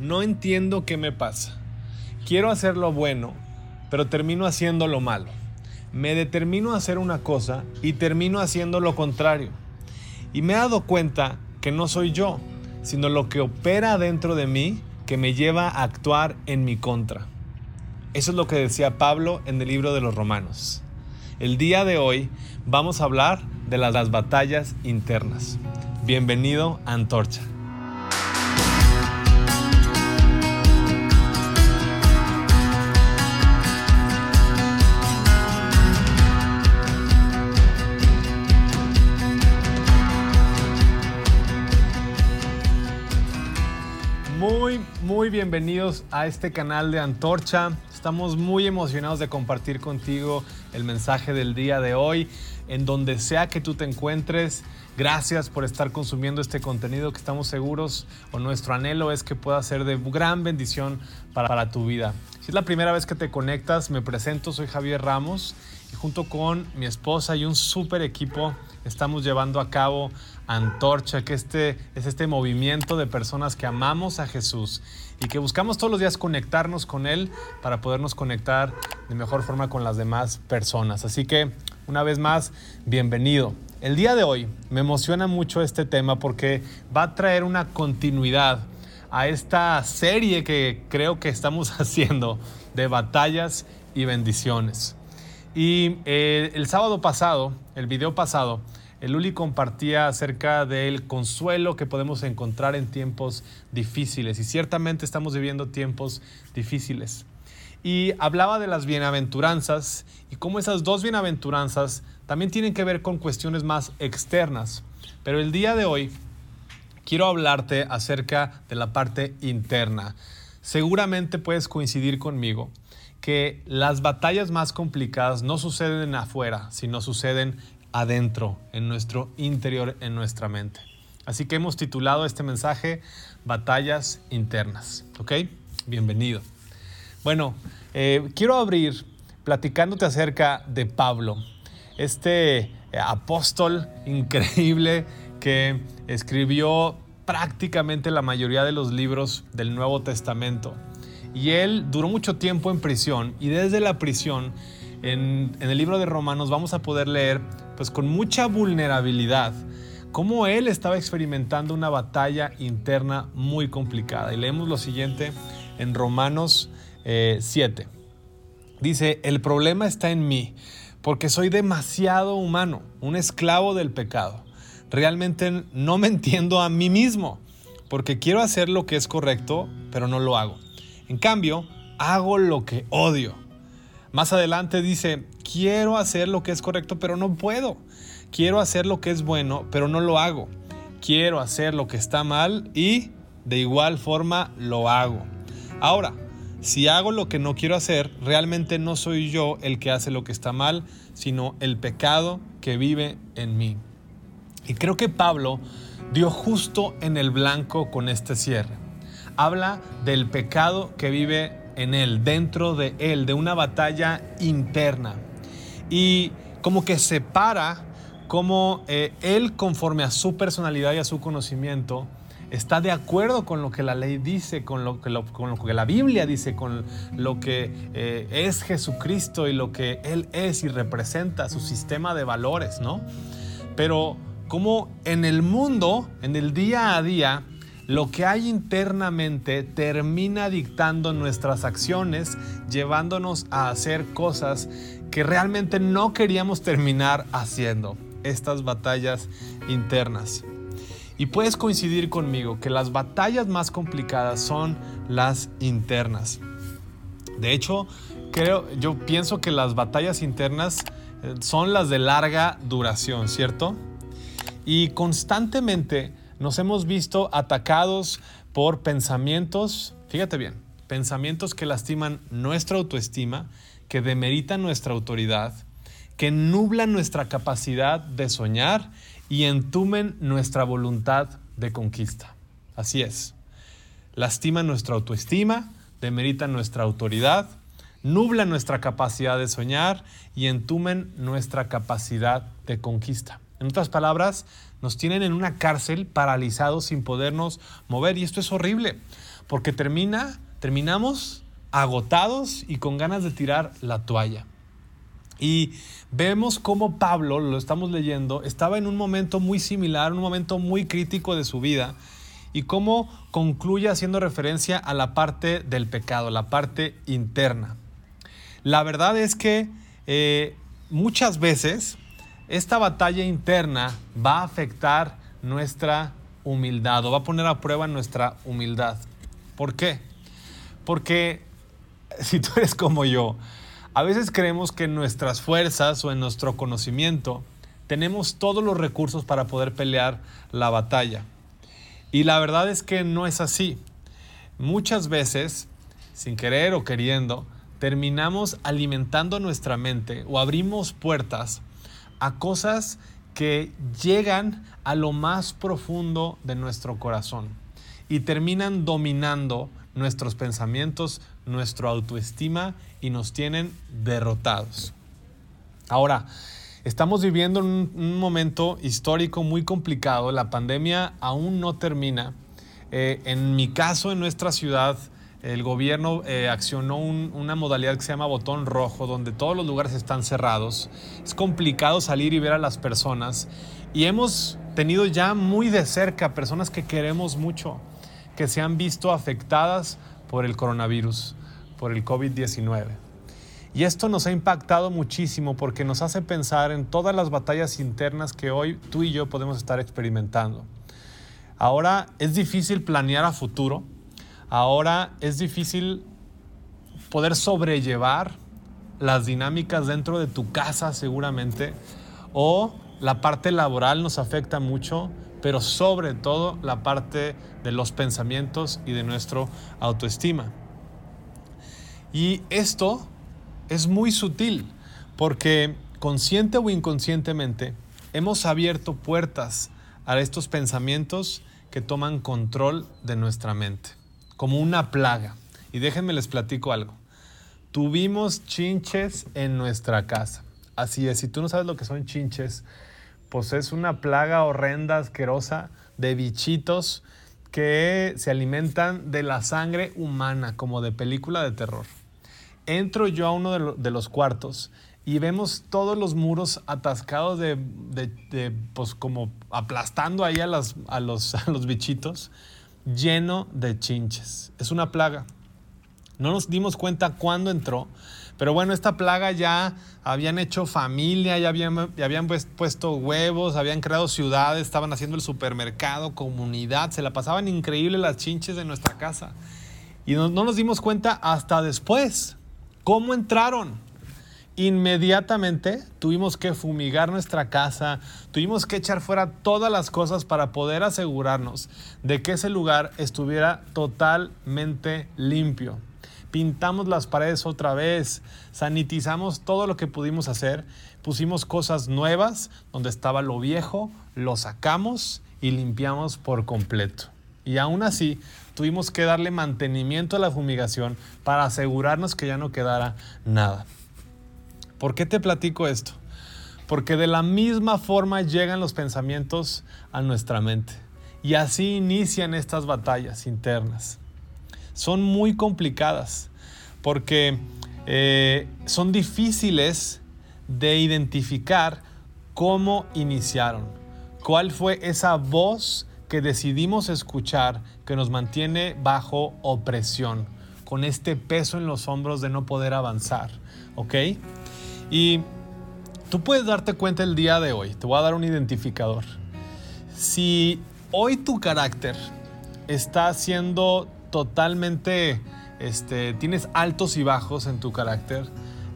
no entiendo qué me pasa. Quiero hacer lo bueno, pero termino haciendo lo malo. Me determino a hacer una cosa y termino haciendo lo contrario. Y me he dado cuenta que no soy yo, sino lo que opera dentro de mí que me lleva a actuar en mi contra. Eso es lo que decía Pablo en el libro de los Romanos. El día de hoy vamos a hablar de las, batallas internas. Bienvenido a Antorcha. Muy, muy bienvenidos a este canal de Antorcha. Estamos muy emocionados de compartir contigo el mensaje del día de hoy. En donde sea que tú te encuentres, gracias por estar consumiendo este contenido que estamos seguros o nuestro anhelo es que pueda ser de gran bendición para, para tu vida. Si es la primera vez que te conectas, me presento, soy Javier Ramos y junto con mi esposa y un súper equipo estamos llevando a cabo Antorcha, que este, es este movimiento de personas que amamos a Jesús y que buscamos todos los días conectarnos con Él para podernos conectar de mejor forma con las demás personas. Así que, una vez más, bienvenido. El día de hoy me emociona mucho este tema porque va a traer una continuidad a esta serie que creo que estamos haciendo de batallas y bendiciones. Y eh, el sábado pasado, el video pasado, el Uli compartía acerca del consuelo que podemos encontrar en tiempos difíciles y ciertamente estamos viviendo tiempos difíciles. Y hablaba de las bienaventuranzas y cómo esas dos bienaventuranzas también tienen que ver con cuestiones más externas. Pero el día de hoy quiero hablarte acerca de la parte interna. Seguramente puedes coincidir conmigo que las batallas más complicadas no suceden afuera, sino suceden adentro, en nuestro interior, en nuestra mente. Así que hemos titulado este mensaje Batallas Internas. ¿Ok? Bienvenido. Bueno, eh, quiero abrir platicándote acerca de Pablo, este eh, apóstol increíble que escribió prácticamente la mayoría de los libros del Nuevo Testamento. Y él duró mucho tiempo en prisión y desde la prisión en, el libro de Romanos vamos a poder leer pues con mucha vulnerabilidad cómo él estaba experimentando una batalla interna muy complicada. Y leemos lo siguiente en Romanos 7. Eh, Dice, el problema está en mí, porque soy demasiado humano, un esclavo del pecado. Realmente no me entiendo a mí mismo, porque quiero hacer lo que es correcto, pero no lo hago. En cambio, hago lo que odio. Más adelante dice, quiero hacer lo que es correcto, pero no puedo. Quiero hacer lo que es bueno, pero no lo hago. Quiero hacer lo que está mal y de igual forma lo hago. Ahora, si hago lo que no quiero hacer, realmente no soy yo el que hace lo que está mal, sino el pecado que vive en mí. Y creo que Pablo dio justo en el blanco con este cierre. Habla del pecado que vive en él, dentro de él, de una batalla interna. Y como que separa cómo eh, él, conforme a su personalidad y a su conocimiento, está de acuerdo con lo que la ley dice, con lo que, la Biblia dice, con lo que eh, es Jesucristo y lo que Él es y representa, su sistema de valores, ¿no? Pero como en el mundo, en el día a día, lo que hay internamente termina dictando nuestras acciones, llevándonos a hacer cosas que realmente no queríamos terminar haciendo, estas batallas internas. Y puedes coincidir conmigo que las batallas más complicadas son las internas. De hecho, creo, yo pienso que las batallas internas eh, son las de larga duración, ¿cierto? Y constantemente nos hemos visto atacados por pensamientos, fíjate bien, pensamientos que lastiman nuestra autoestima, que demeritan nuestra autoridad, que nublan nuestra capacidad de soñar y entumen nuestra voluntad de conquista. Así es. Lastiman nuestra autoestima, demeritan nuestra autoridad, nublan nuestra capacidad de soñar y entumen nuestra capacidad de conquista. En otras palabras, nos tienen en una cárcel paralizados sin podernos mover y esto es horrible porque termina, terminamos agotados y con ganas de tirar la toalla. Y vemos cómo Pablo, lo estamos leyendo, estaba en un momento muy similar, un momento muy crítico de su vida, y cómo concluye haciendo referencia a la parte del pecado, la parte interna. La verdad es que eh, muchas veces esta batalla interna va a afectar nuestra humildad o va a poner a prueba nuestra humildad. ¿Por qué? Porque si tú eres como yo, a veces creemos que en nuestras fuerzas o en nuestro conocimiento tenemos todos los recursos para poder pelear la batalla. Y la verdad es que no es así. Muchas veces, sin querer o queriendo, terminamos alimentando nuestra mente o abrimos puertas a cosas que llegan a lo más profundo de nuestro corazón y terminan dominando nuestros pensamientos, nuestra autoestima y nos tienen derrotados. Ahora, estamos viviendo un, un momento histórico muy complicado, la pandemia aún no termina. Eh, en mi caso, en nuestra ciudad, el gobierno eh, accionó una modalidad que se llama botón rojo, donde todos los lugares están cerrados. Es complicado salir y ver a las personas. Y hemos tenido ya muy de cerca personas que queremos mucho, que se han visto afectadas por el coronavirus, por el COVID-19. Y esto nos ha impactado muchísimo porque nos hace pensar en todas las batallas internas que hoy tú y yo podemos estar experimentando. Ahora es difícil planear a futuro, ahora es difícil poder sobrellevar las dinámicas dentro de tu casa seguramente, o la parte laboral nos afecta mucho, pero sobre todo la parte de los pensamientos y de nuestra autoestima. Y esto es muy sutil porque consciente o inconscientemente hemos abierto puertas a estos pensamientos que toman control de nuestra mente, como una plaga. Y déjenme les platico algo. Tuvimos chinches en nuestra casa. Así es, si tú no sabes lo que son chinches, pues es una plaga horrenda, asquerosa de bichitos que se alimentan de la sangre humana, como de película de terror. Entro yo a uno de, los cuartos y vemos todos los muros atascados de, pues como aplastando ahí a, los, a los bichitos, lleno de chinches. Es una plaga. No nos dimos cuenta cuándo entró, pero bueno, esta plaga ya habían hecho familia, ya habían, pues, puesto huevos, habían creado ciudades, estaban haciendo el supermercado, comunidad, se la pasaban increíble las chinches de nuestra casa. Y no nos dimos cuenta hasta después. ¿Cómo entraron? Inmediatamente tuvimos que fumigar nuestra casa, tuvimos que echar fuera todas las cosas para poder asegurarnos de que ese lugar estuviera totalmente limpio pintamos las paredes otra vez, sanitizamos todo lo que pudimos hacer, pusimos cosas nuevas donde estaba lo viejo, lo sacamos y limpiamos por completo. Y aún así, tuvimos que darle mantenimiento a la fumigación para asegurarnos que ya no quedara nada. ¿Por qué te platico esto? Porque de la misma forma llegan los pensamientos a nuestra mente. Y así inician estas batallas internas son muy complicadas porque eh, son difíciles de identificar cómo iniciaron, cuál fue esa voz que decidimos escuchar que nos mantiene bajo opresión, con este peso en los hombros de no poder avanzar, ¿ok? Y tú puedes darte cuenta el día de hoy, te voy a dar un identificador. Si hoy tu carácter está siendo totalmente, este, tienes altos y bajos en tu carácter,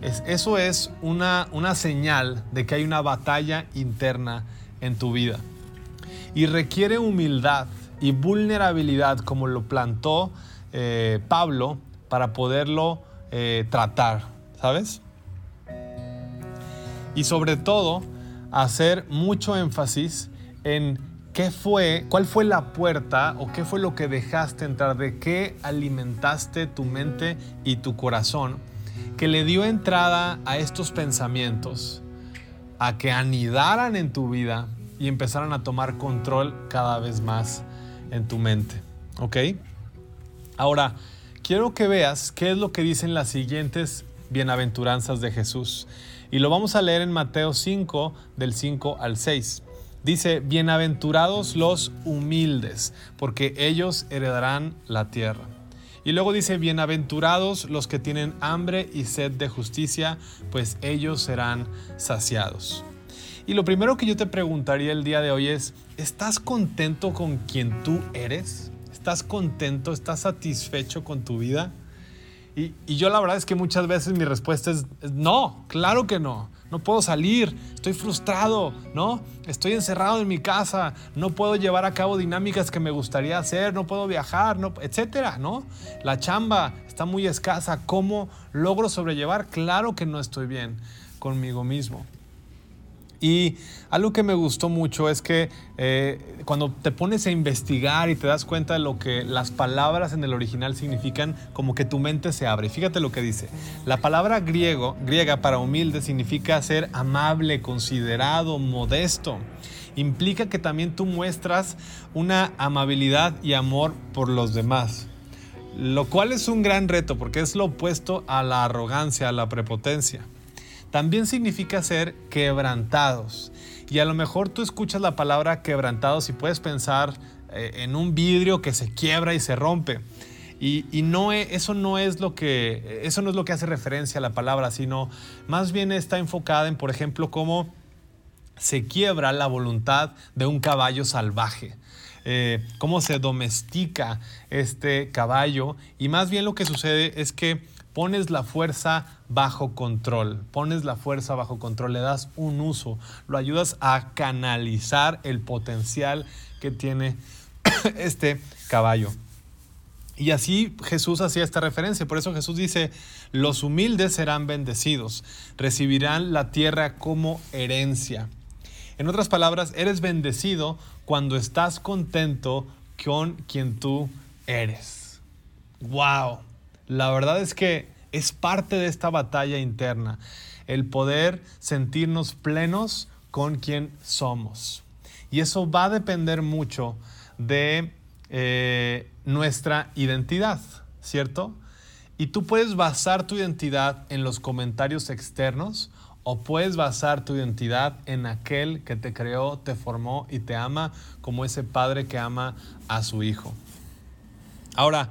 es, eso es una, una señal de que hay una batalla interna en tu vida. Y requiere humildad y vulnerabilidad como lo plantó eh, Pablo para poderlo eh, tratar, ¿sabes? Y sobre todo, hacer mucho énfasis en ¿Qué fue, cuál fue la puerta o qué fue lo que dejaste entrar? ¿De qué alimentaste tu mente y tu corazón que le dio entrada a estos pensamientos, a que anidaran en tu vida y empezaran a tomar control cada vez más en tu mente? ¿Ok? Ahora, quiero que veas qué es lo que dicen las siguientes bienaventuranzas de Jesús. Y lo vamos a leer en Mateo 5, del 5 al 6. Dice, bienaventurados los humildes, porque ellos heredarán la tierra. Y luego dice, bienaventurados los que tienen hambre y sed de justicia, pues ellos serán saciados. Y lo primero que yo te preguntaría el día de hoy es, ¿estás contento con quien tú eres? ¿Estás contento? ¿Estás satisfecho con tu vida? Y, yo la verdad es que muchas veces mi respuesta es, no, claro que no. No puedo salir, estoy frustrado, ¿no? Estoy encerrado en mi casa, no puedo llevar a cabo dinámicas que me gustaría hacer, no puedo viajar, no, etcétera, ¿no? La chamba está muy escasa, ¿cómo logro sobrellevar? Claro que no estoy bien conmigo mismo. Y algo que me gustó mucho es que eh, cuando te pones a investigar y te das cuenta de lo que las palabras en el original significan, como que tu mente se abre. Fíjate lo que dice. La palabra griego, griega para humilde significa ser amable, considerado, modesto. Implica que también tú muestras una amabilidad y amor por los demás. Lo cual es un gran reto porque es lo opuesto a la arrogancia, a la prepotencia también significa ser quebrantados. Y a lo mejor tú escuchas la palabra quebrantados y puedes pensar eh, en un vidrio que se quiebra y se rompe. Y, no e, eso, no es lo que, eso no es lo que hace referencia a la palabra, sino más bien está enfocada en, por ejemplo, cómo se quiebra la voluntad de un caballo salvaje. Eh, cómo se domestica este caballo y más bien lo que sucede es que pones la fuerza bajo control, pones la fuerza bajo control, le das un uso, lo ayudas a canalizar el potencial que tiene este caballo. Y así Jesús hacía esta referencia, por eso Jesús dice, los humildes serán bendecidos, recibirán la tierra como herencia. En otras palabras, eres bendecido cuando estás contento con quien tú eres. ¡Wow! La verdad es que es parte de esta batalla interna, el poder sentirnos plenos con quien somos. Y eso va a depender mucho de eh, nuestra identidad, ¿cierto? Y tú puedes basar tu identidad en los comentarios externos o puedes basar tu identidad en aquel que te creó, te formó y te ama como ese padre que ama a su hijo. Ahora,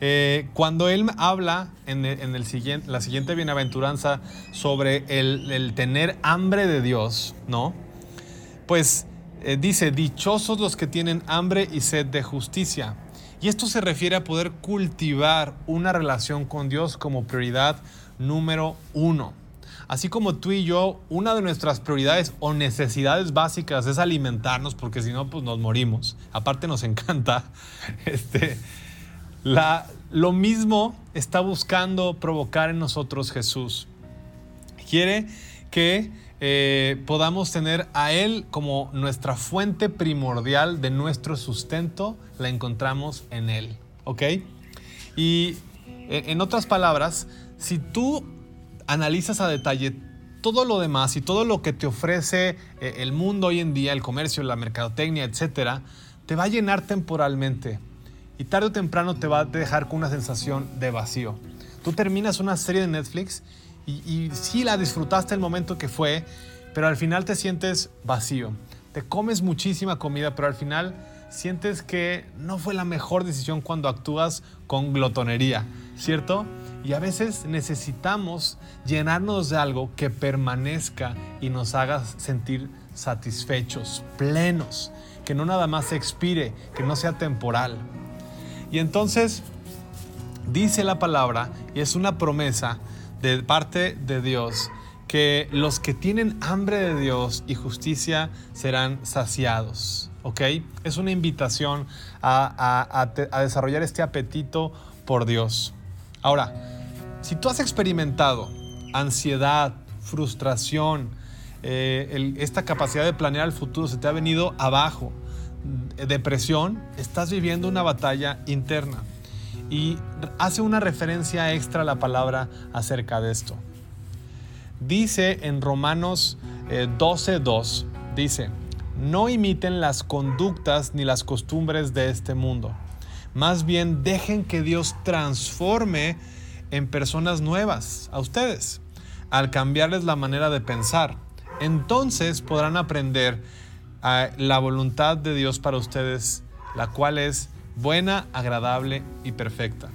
eh, cuando él habla en, el, siguiente, la siguiente bienaventuranza sobre el, tener hambre de Dios, ¿no? Pues eh, dice, dichosos los que tienen hambre y sed de justicia. Y esto se refiere a poder cultivar una relación con Dios como prioridad número uno. Así como tú y yo, una de nuestras prioridades o necesidades básicas es alimentarnos, porque si no, pues nos morimos. Aparte nos encanta. Este, lo mismo está buscando provocar en nosotros Jesús. Quiere que eh, podamos tener a Él como nuestra fuente primordial de nuestro sustento, la encontramos en Él. ¿Ok? Y en otras palabras, si tú analizas a detalle todo lo demás y todo lo que te ofrece eh, el mundo hoy en día, el comercio, la mercadotecnia, etcétera, te va a llenar temporalmente y tarde o temprano te va a dejar con una sensación de vacío. Tú terminas una serie de Netflix y, y sí la disfrutaste el momento que fue, pero al final te sientes vacío. Te comes muchísima comida, pero al final sientes que no fue la mejor decisión cuando actúas con glotonería, ¿cierto? Y a veces necesitamos llenarnos de algo que permanezca y nos haga sentir satisfechos, plenos, que no nada más expire, que no sea temporal. Y entonces dice la palabra, y es una promesa de parte de Dios, que los que tienen hambre de Dios y justicia serán saciados. ¿Ok? Es una invitación a, desarrollar este apetito por Dios. Ahora, si tú has experimentado ansiedad, frustración, eh, esta capacidad de planear el futuro se te ha venido abajo, depresión, estás viviendo una batalla interna. Y hace una referencia extra a la palabra acerca de esto. Dice en Romanos 12.2, eh, dice, no imiten las conductas ni las costumbres de este mundo. Más bien dejen que Dios transforme en personas nuevas a ustedes al cambiarles la manera de pensar. Entonces podrán aprender la voluntad de Dios para ustedes, la cual es buena, agradable y perfecta.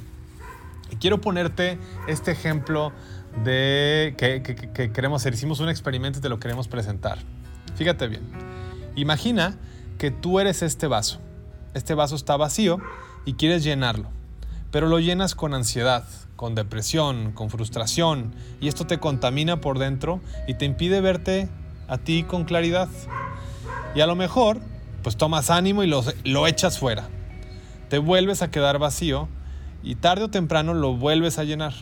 Y quiero ponerte este ejemplo de que, que, queremos hacer. Hicimos un experimento y te lo queremos presentar. Fíjate bien. Imagina que tú eres este vaso. Este vaso está vacío y quieres llenarlo, pero lo llenas con ansiedad, con depresión, con frustración, y esto te contamina por dentro y te impide verte a ti con claridad. Y a lo mejor, pues tomas ánimo y lo, lo echas fuera. Te vuelves a quedar vacío y tarde o temprano lo vuelves a llenar.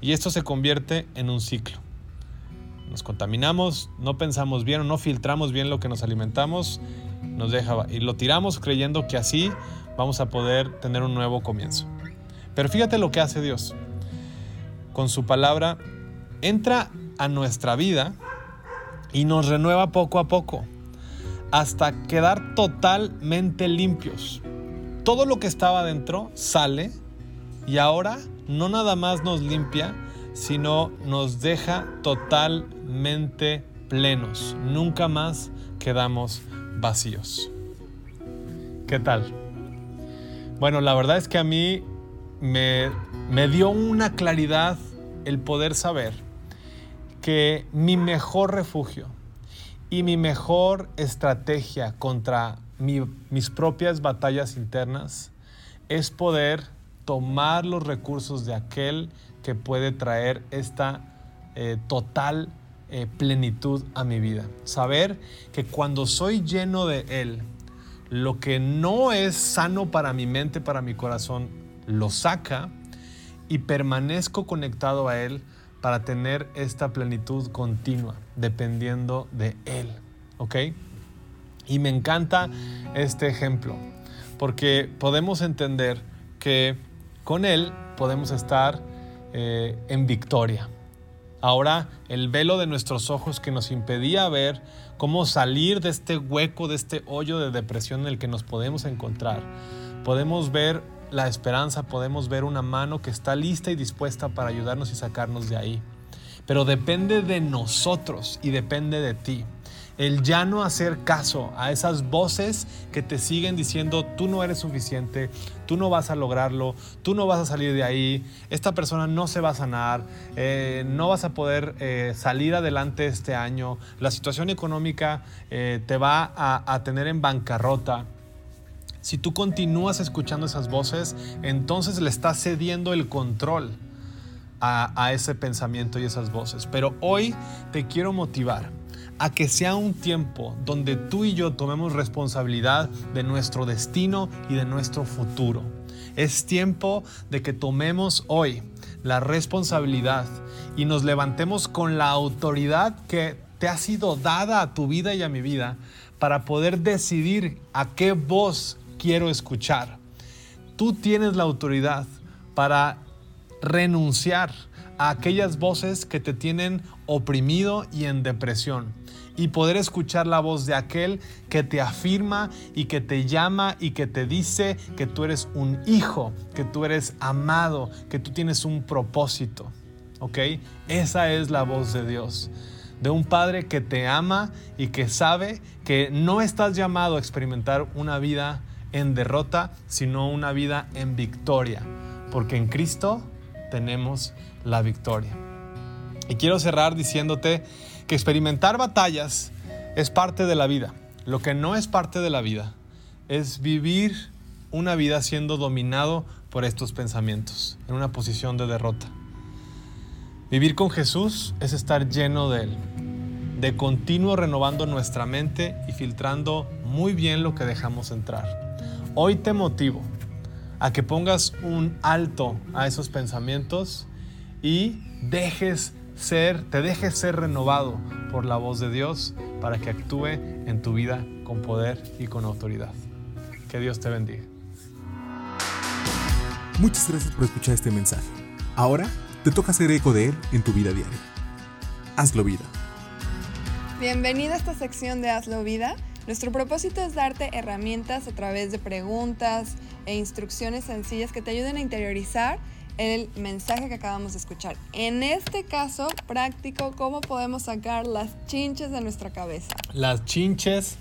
Y esto se convierte en un ciclo. Nos contaminamos, no pensamos bien o no filtramos bien lo que nos alimentamos, nos deja y lo tiramos creyendo que así vamos a poder tener un nuevo comienzo. Pero fíjate lo que hace Dios. Con su palabra entra a nuestra vida y nos renueva poco a poco hasta quedar totalmente limpios. Todo lo que estaba dentro sale y ahora no nada más nos limpia, sino nos deja totalmente plenos. Nunca más quedamos vacíos. ¿Qué tal? Bueno, la verdad es que a mí me, me dio una claridad el poder saber que mi mejor refugio y mi mejor estrategia contra mis propias batallas internas es poder tomar los recursos de aquel que puede traer esta eh, total eh, plenitud a mi vida. Saber que cuando soy lleno de Él, lo que no es sano para mi mente, para mi corazón, lo saca y permanezco conectado a Él para tener esta plenitud continua, dependiendo de Él. ¿Ok? Y me encanta este ejemplo, porque podemos entender que con Él podemos estar eh, en victoria. Ahora el velo de nuestros ojos que nos impedía ver cómo salir de este hueco, de este hoyo de depresión en el que nos podemos encontrar, podemos ver la esperanza, podemos ver una mano que está lista y dispuesta para ayudarnos y sacarnos de ahí. Pero depende de nosotros y depende de ti el ya no hacer caso a esas voces que te siguen diciendo tú no eres suficiente, tú no vas a lograrlo, tú no vas a salir de ahí, esta persona no se va a sanar, eh, no vas a poder eh, salir adelante este año, la situación económica eh, te va a, tener en bancarrota. Si tú continúas escuchando esas voces, entonces le estás cediendo el control a, a ese pensamiento y esas voces. Pero hoy te quiero motivar a que sea un tiempo donde tú y yo tomemos responsabilidad de nuestro destino y de nuestro futuro. Es tiempo de que tomemos hoy la responsabilidad y nos levantemos con la autoridad que te ha sido dada a tu vida y a mi vida para poder decidir a qué voz quiero escuchar. Tú tienes la autoridad para renunciar a aquellas voces que te tienen oprimido y en depresión y poder escuchar la voz de aquel que te afirma y que te llama y que te dice que tú eres un hijo, que tú eres amado, que tú tienes un propósito. ¿Ok? Esa es la voz de Dios. De un Padre que te ama y que sabe que no estás llamado a experimentar una vida en derrota, sino una vida en victoria. Porque en Cristo tenemos la victoria. Y quiero cerrar diciéndote que experimentar batallas es parte de la vida. Lo que no es parte de la vida es vivir una vida siendo dominado por estos pensamientos, en una posición de derrota. Vivir con Jesús es estar lleno de Él, de continuo renovando nuestra mente y filtrando muy bien lo que dejamos entrar. Hoy te motivo a que pongas un alto a esos pensamientos y dejes ser, te dejes ser renovado por la voz de Dios para que actúe en tu vida con poder y con autoridad. Que Dios te bendiga. Muchas gracias por escuchar este mensaje. Ahora te toca hacer eco de él en tu vida diaria. Hazlo vida. Bienvenido a esta sección de Hazlo vida. Nuestro propósito es darte herramientas a través de preguntas, e instrucciones sencillas que te ayuden a interiorizar el mensaje que acabamos de escuchar. En este caso práctico, ¿cómo podemos sacar las chinches de nuestra cabeza? Las chinches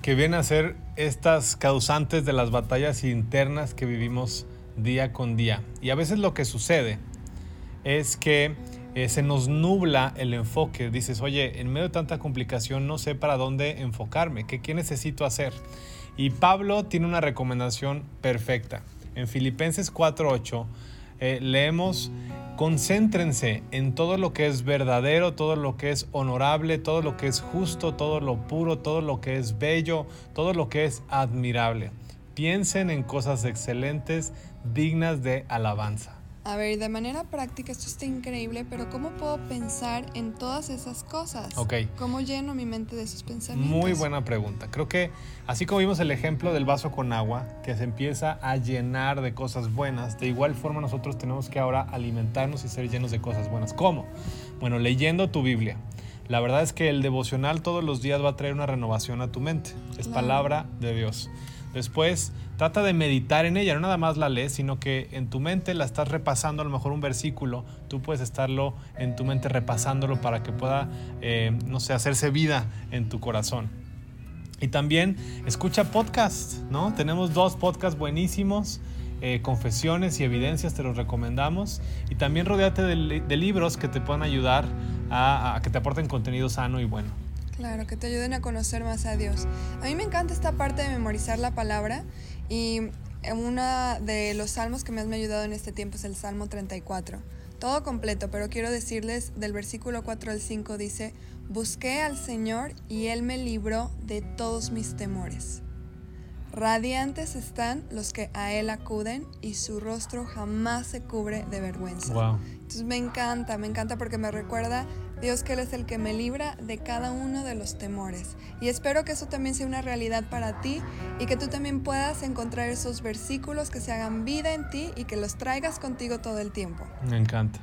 que vienen a ser estas causantes de las batallas internas que vivimos día con día. Y a veces lo que sucede es que eh, se nos nubla el enfoque. Dices, oye, en medio de tanta complicación no sé para dónde enfocarme, qué, necesito hacer. Y Pablo tiene una recomendación perfecta. En Filipenses 4.8 eh, leemos, concéntrense en todo lo que es verdadero, todo lo que es honorable, todo lo que es justo, todo lo puro, todo lo que es bello, todo lo que es admirable. Piensen en cosas excelentes, dignas de alabanza. A ver, de manera práctica esto está increíble, pero ¿cómo puedo pensar en todas esas cosas? Ok. ¿Cómo lleno mi mente de esos pensamientos? Muy buena pregunta. Creo que así como vimos el ejemplo del vaso con agua, que se empieza a llenar de cosas buenas, de igual forma nosotros tenemos que ahora alimentarnos y ser llenos de cosas buenas. ¿Cómo? Bueno, leyendo tu Biblia. La verdad es que el devocional todos los días va a traer una renovación a tu mente. Es Claro. palabra de Dios. Después, trata de meditar en ella, no nada más la lees, sino que en tu mente la estás repasando, a lo mejor un versículo, tú puedes estarlo en tu mente repasándolo para que pueda, eh, no sé, hacerse vida en tu corazón. Y también escucha podcasts, ¿no? Tenemos dos podcasts buenísimos, eh, Confesiones y Evidencias, te los recomendamos. Y también rodeate de, li- de libros que te puedan ayudar a que te aporten contenido sano y bueno. Claro, que te ayuden a conocer más a Dios. A mí me encanta esta parte de memorizar la palabra y uno de los salmos que más me ha ayudado en este tiempo es el Salmo 34. Todo completo, pero quiero decirles del versículo 4 al 5 dice, busqué al Señor y Él me libró de todos mis temores. Radiantes están los que a Él acuden y su rostro jamás se cubre de vergüenza. Wow. Entonces me encanta, me encanta porque me recuerda Dios que Él es el que me libra de cada uno de los temores. Y espero que eso también sea una realidad para ti y que tú también puedas encontrar esos versículos que se hagan vida en ti y que los traigas contigo todo el tiempo. Me encanta.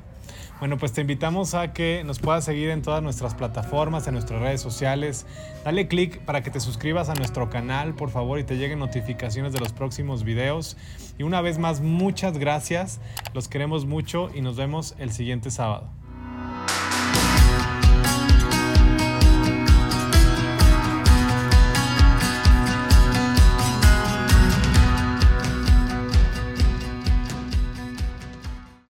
Bueno, pues te invitamos a que nos puedas seguir en todas nuestras plataformas, en nuestras redes sociales. Dale click para que te suscribas a nuestro canal, por favor, y te lleguen notificaciones de los próximos videos. Y una vez más, muchas gracias. Los queremos mucho y nos vemos el siguiente sábado.